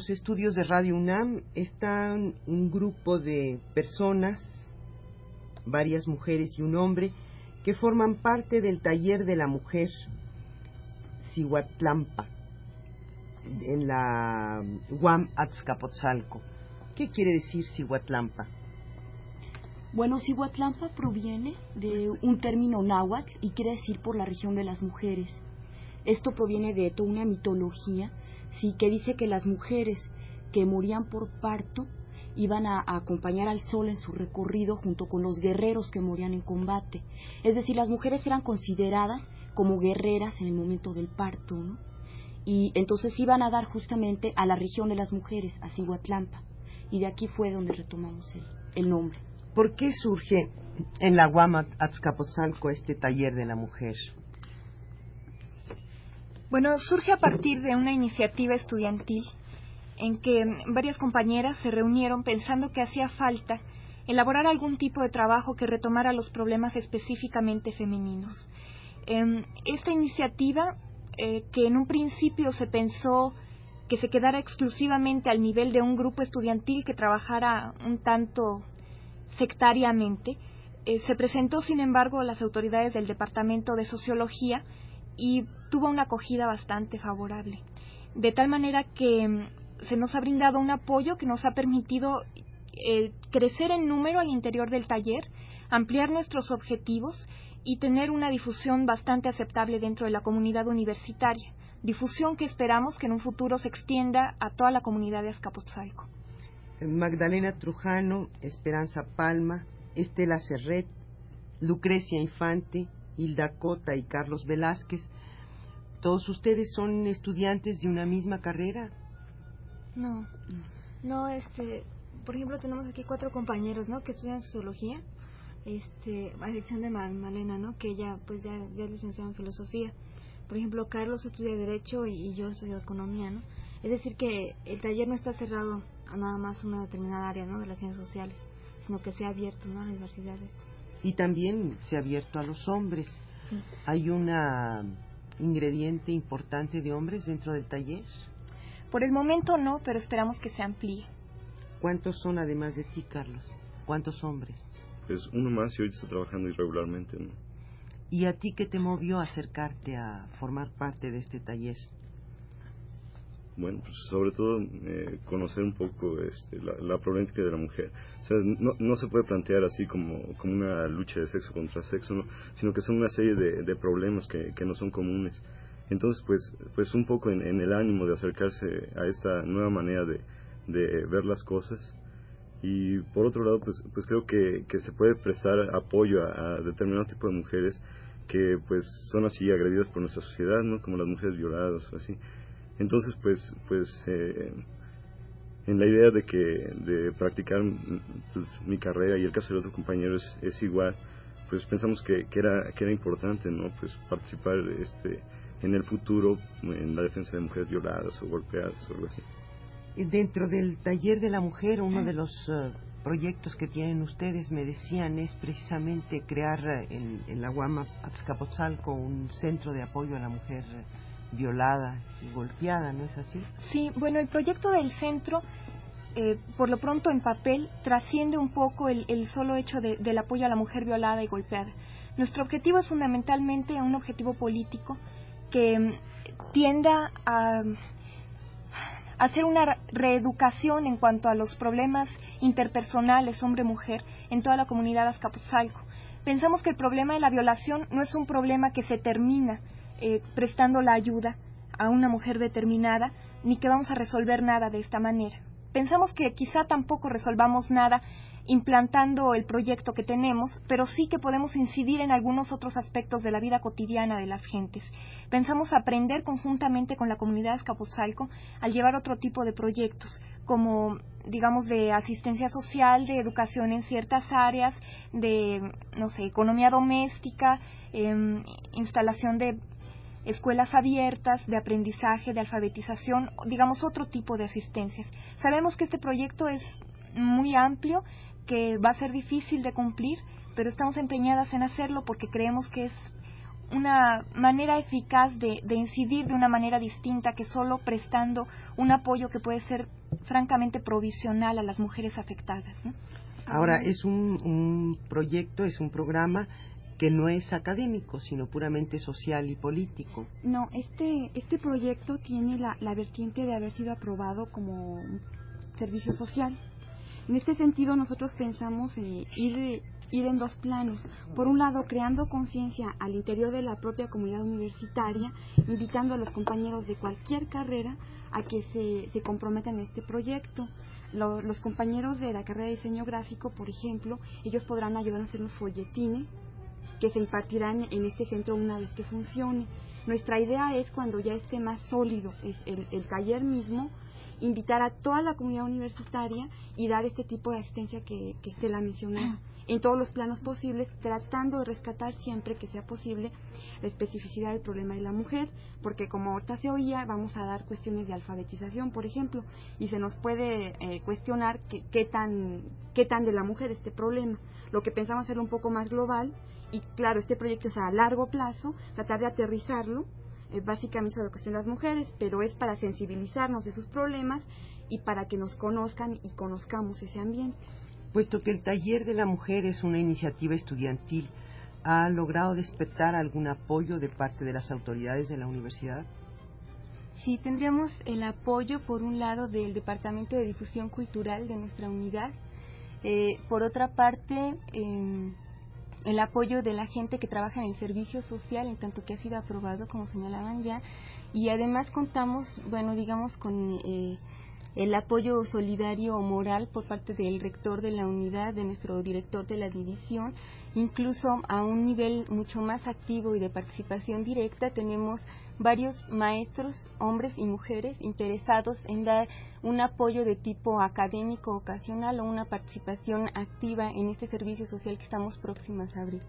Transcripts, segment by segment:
Los estudios de Radio UNAM están un grupo de personas varias mujeres y un hombre que forman parte del taller de la mujer Cihuatlampa en la UAM Azcapotzalco. ¿Qué quiere decir Cihuatlampa? Bueno, Cihuatlampa proviene de un término náhuatl y quiere decir por la región de las mujeres. Esto proviene de toda una mitología, sí, que dice que las mujeres que morían por parto iban a, acompañar al sol en su recorrido junto con los guerreros que morían en combate. Es decir, las mujeres eran consideradas como guerreras en el momento del parto, ¿no? Y entonces iban a dar justamente a la región de las mujeres, a Cihuatlampa. Y de aquí fue donde retomamos el, el nombre. ¿Por qué surge en la Guama Azcapotzalco este taller de la mujer? Bueno, surge a partir de una iniciativa estudiantil en que varias compañeras se reunieron pensando que hacía falta elaborar algún tipo de trabajo que retomara los problemas específicamente femeninos. Em, esta iniciativa, eh, que en un principio se pensó que se quedara exclusivamente al nivel de un grupo estudiantil que trabajara un tanto sectariamente, eh, se presentó, sin embargo, a las autoridades del Departamento de Sociología y tuvo una acogida bastante favorable. De tal manera que se nos ha brindado un apoyo que nos ha permitido eh, crecer en número al interior del taller, ampliar nuestros objetivos y tener una difusión bastante aceptable dentro de la comunidad universitaria, difusión que esperamos que en un futuro se extienda a toda la comunidad de Azcapotzalco. Magdalena Trujano, Esperanza Palma, Estela Serret, Lucrecia Infante, Hilda Cota y Carlos Velázquez, ¿todos ustedes son estudiantes de una misma carrera? No, no, este, por ejemplo, tenemos aquí cuatro compañeros, ¿no? Que estudian sociología, este, a excepción de Malena, ¿no? Que ella, pues ya, ya es licenciada en filosofía. Por ejemplo, Carlos estudia derecho y, yo estudio economía, ¿no? Es decir, que el taller no está cerrado a nada más una determinada área, ¿no? De las ciencias sociales, sino que se ha abierto, ¿no? A las universidades. Y también se ha abierto a los hombres. Hay una ingrediente importante de hombres dentro del taller. Por el momento no, pero esperamos que se amplíe. ¿Cuántos son además de ti, Carlos? ¿Cuántos hombres? Pues uno más y hoy está trabajando irregularmente, ¿no? ¿Y a ti qué te movió a acercarte a formar parte de este taller? Bueno, pues sobre todo eh, conocer un poco este, la, problemática de la mujer. O sea, no, no se puede plantear así como, como una lucha de sexo contra sexo, ¿no? sino que son una serie de, de problemas que, que no son comunes entonces, pues, pues un poco en, el ánimo de acercarse a esta nueva manera de, ver las cosas. Y por otro lado, pues, pues creo que, que se puede prestar apoyo a, determinado tipo de mujeres que pues son así agredidas por nuestra sociedad, ¿no? Como las mujeres violadas o así. Entonces, pues, pues eh, en la idea de que de practicar pues, mi carrera y el caso de otros compañeros es igual, pues pensamos que, que era que era importante, ¿no? Pues participar este en el futuro en la defensa de mujeres violadas o golpeadas o algo así. Dentro del taller de la mujer, uno de los eh, proyectos que tienen ustedes, me decían, es precisamente crear en, en la Guama Azcapotzalco un centro de apoyo a la mujer violada y golpeada, ¿no es así? Sí, bueno, el proyecto del centro, eh, por lo pronto en papel, trasciende un poco el, el solo hecho de, del apoyo a la mujer violada y golpeada. Nuestro objetivo es fundamentalmente un objetivo político que tienda a hacer una reeducación en cuanto a los problemas interpersonales hombre-mujer en toda la comunidad azcapotzalco. Pensamos que el problema de la violación no es un problema que se termina eh, prestando la ayuda a una mujer determinada, ni que vamos a resolver nada de esta manera. Pensamos que quizá tampoco resolvamos nada implantando el proyecto que tenemos, pero sí que podemos incidir en algunos otros aspectos de la vida cotidiana de las gentes. Pensamos aprender conjuntamente con la comunidad Escapotzalco al llevar otro tipo de proyectos, como digamos de asistencia social, de educación en ciertas áreas, de no sé, economía doméstica, em, instalación de escuelas abiertas, de aprendizaje, de alfabetización, digamos otro tipo de asistencias. Sabemos que este proyecto es muy amplio, que va a ser difícil de cumplir, pero estamos empeñadas en hacerlo porque creemos que es una manera eficaz de, incidir de una manera distinta que solo prestando un apoyo que puede ser francamente provisional a las mujeres afectadas. Ahora, es un, un proyecto, es un programa que no es académico, sino puramente social y político. No, este, este proyecto tiene la, la vertiente de haber sido aprobado como servicio social. En este sentido, nosotros pensamos eh, ir, ir en dos planos. Por un lado, creando conciencia al interior de la propia comunidad universitaria, invitando a los compañeros de cualquier carrera a que se, se comprometan en este proyecto. los compañeros de la carrera de diseño gráfico, por ejemplo, ellos podrán ayudar a hacer los folletines que se impartirán en este centro una vez que funcione. Nuestra idea es cuando ya esté más sólido el, el taller mismo, invitar a toda la comunidad universitaria y dar este tipo de asistencia que, que Estela mencionaba en todos los planos posibles, tratando de rescatar siempre que sea posible la especificidad del problema de la mujer, porque como ahorita se oía, vamos a dar cuestiones de alfabetización, por ejemplo, y se nos puede eh, cuestionar qué tan, qué tan de la mujer este problema. Lo que pensamos hacerlo un poco más global, y claro, este proyecto es a largo plazo, tratar de aterrizarlo, eh, básicamente sobre la cuestión de las mujeres, pero es para sensibilizarnos de sus problemas y para que nos conozcan y conozcamos ese ambiente. Puesto que el taller de la mujer es una iniciativa estudiantil, ¿ha logrado despertar algún apoyo de parte de las autoridades de la universidad? Sí, tendríamos el apoyo, por un lado, del Departamento de Difusión Cultural de nuestra unidad. Eh, por otra parte, eh, el apoyo de la gente que trabaja en el servicio social, en tanto que ha sido aprobado, como señalaban ya. Y además contamos, bueno, digamos, con eh, el apoyo solidario o moral por parte del rector de la unidad, de nuestro director de la división, incluso a un nivel mucho más activo y de participación directa tenemos varios maestros, hombres y mujeres, interesados en dar un apoyo de tipo académico ocasional o una participación activa en este servicio social que estamos próximas a abrir.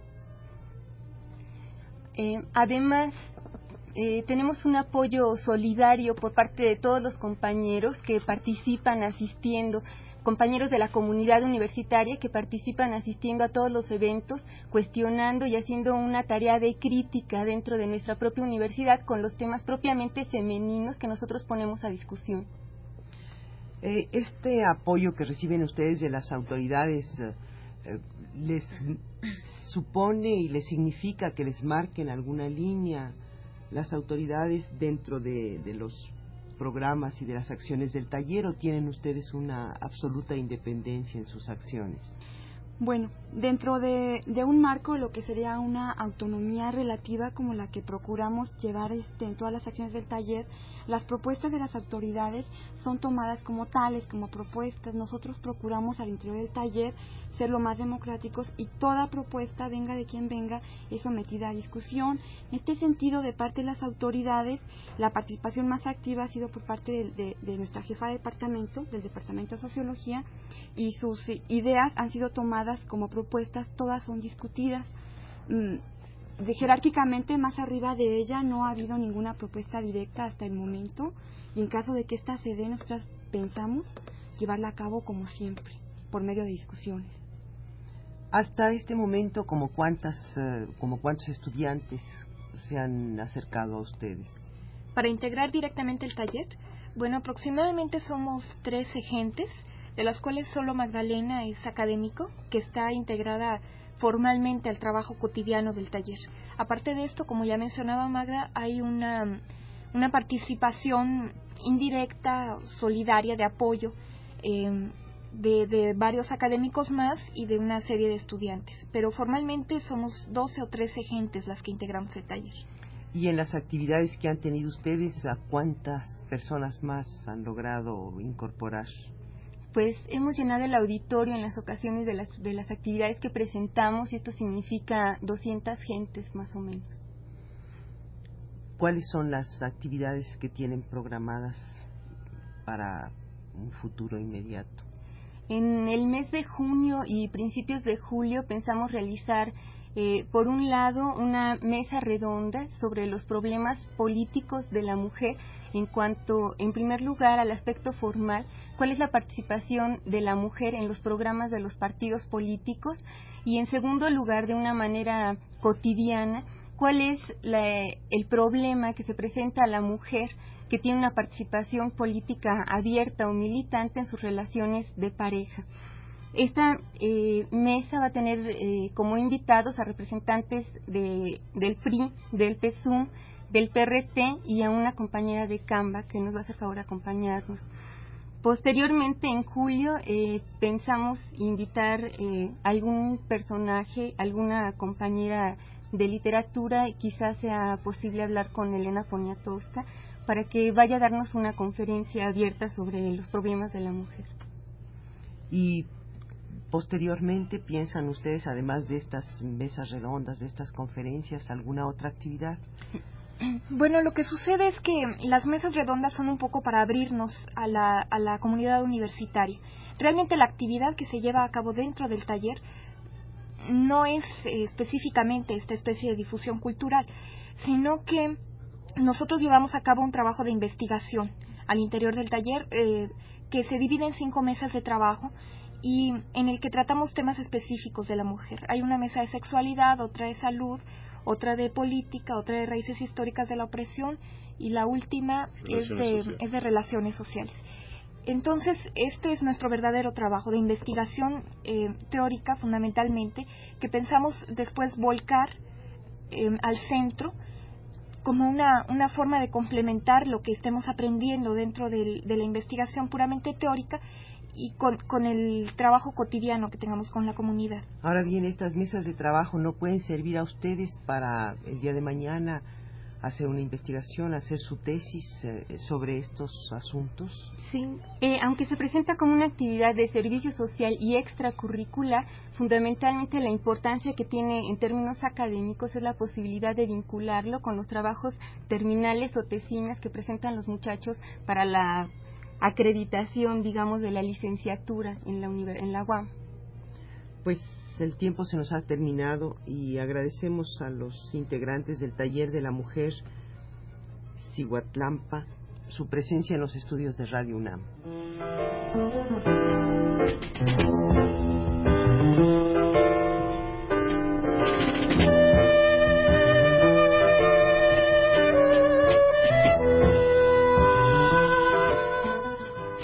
Eh, además, eh, tenemos un apoyo solidario por parte de todos los compañeros que participan asistiendo, compañeros de la comunidad universitaria que participan asistiendo a todos los eventos, cuestionando y haciendo una tarea de crítica dentro de nuestra propia universidad con los temas propiamente femeninos que nosotros ponemos a discusión. Eh, este apoyo que reciben ustedes de las autoridades eh, les supone y les significa que les marquen alguna línea las autoridades dentro de, los programas y de las acciones del taller o tienen ustedes una absoluta independencia en sus acciones? Bueno, dentro de, un marco, lo que sería una autonomía relativa como la que procuramos llevar este, en todas las acciones del taller, las propuestas de las autoridades son tomadas como tales, como propuestas. Nosotros procuramos al interior del taller ser lo más democráticos y toda propuesta, venga de quien venga, es sometida a discusión. En este sentido, de parte de las autoridades, la participación más activa ha sido por parte de, de nuestra jefa de departamento, del Departamento de Sociología, y sus ideas han sido tomadas como propuestas, todas son discutidas. Mm, de, jerárquicamente más arriba de ella no ha habido ninguna propuesta directa hasta el momento y en caso de que esta se dé nosotras pensamos llevarla a cabo como siempre, por medio de discusiones. Hasta este momento, ¿como, cuántas, eh, como cuántos estudiantes se han acercado a ustedes? Para integrar directamente el taller, bueno, aproximadamente somos 13 gentes de las cuales solo Magdalena es académico, que está integrada formalmente al trabajo cotidiano del taller. Aparte de esto, como ya mencionaba Magda, hay una, una participación indirecta, solidaria, de apoyo em, de, de, varios académicos más y de una serie de estudiantes. Pero formalmente somos 12 o 13 gentes las que integramos el taller. ¿Y en las actividades que han tenido ustedes, a cuántas personas más han logrado incorporar? Pues hemos llenado el auditorio en las ocasiones de las, de las actividades que presentamos y esto significa 200 gentes más o menos. ¿Cuáles son las actividades que tienen programadas para un futuro inmediato? En el mes de junio y principios de julio pensamos realizar eh, por un lado, una mesa redonda sobre los problemas políticos de la mujer en cuanto, en primer lugar, al aspecto formal, cuál es la participación de la mujer en los programas de los partidos políticos y, en segundo lugar, de una manera cotidiana, cuál es el problema que se presenta a la mujer que tiene una participación política abierta o militante en sus relaciones de pareja. Esta eh, mesa va a tener eh, como invitados a representantes de, del PRI, del PSUM, del PRT y a una compañera de Canva que nos va a hacer favor de acompañarnos. Posteriormente, en julio, eh, pensamos invitar algún personaje, alguna compañera de literatura, y quizás sea posible hablar con Elena Poniatowska, para que vaya a darnos una conferencia abierta sobre los problemas de la mujer. Y Posteriormente, ¿piensan ustedes, además de estas mesas redondas, de estas conferencias, alguna otra actividad? Bueno, lo que sucede es que las mesas redondas son un poco para abrirnos a la, a la comunidad universitaria. Realmente la actividad que se lleva a cabo dentro del taller no es eh, específicamente esta especie de difusión cultural, sino que nosotros llevamos a cabo un trabajo de investigación al interior del taller eh, que se divide en cinco mesas de trabajo y en el que tratamos temas específicos de la mujer. Hay una mesa de sexualidad, otra de salud, otra de política, otra de raíces históricas de la opresión y la última es de, es de relaciones sociales. Entonces, este es nuestro verdadero trabajo de investigación eh, teórica, fundamentalmente, que pensamos después volcar eh, al centro como una, una forma de complementar lo que estemos aprendiendo dentro de la investigación puramente teórica y con, con, el trabajo cotidiano que tengamos con la comunidad. Ahora bien, estas mesas de trabajo no pueden servir a ustedes para el día de mañana hacer una investigación, hacer su tesis eh, sobre estos asuntos? Sí, eh, aunque se presenta como una actividad de servicio social y extracurricular, fundamentalmente la importancia que tiene en términos académicos es la posibilidad de vincularlo con los trabajos terminales o tesinas que presentan los muchachos para la acreditación, digamos, de la licenciatura en la, en la UAM. Pues el tiempo se nos ha terminado y agradecemos a los integrantes del Taller de la Mujer Cihuatlampa su presencia en los estudios de Radio UNAM.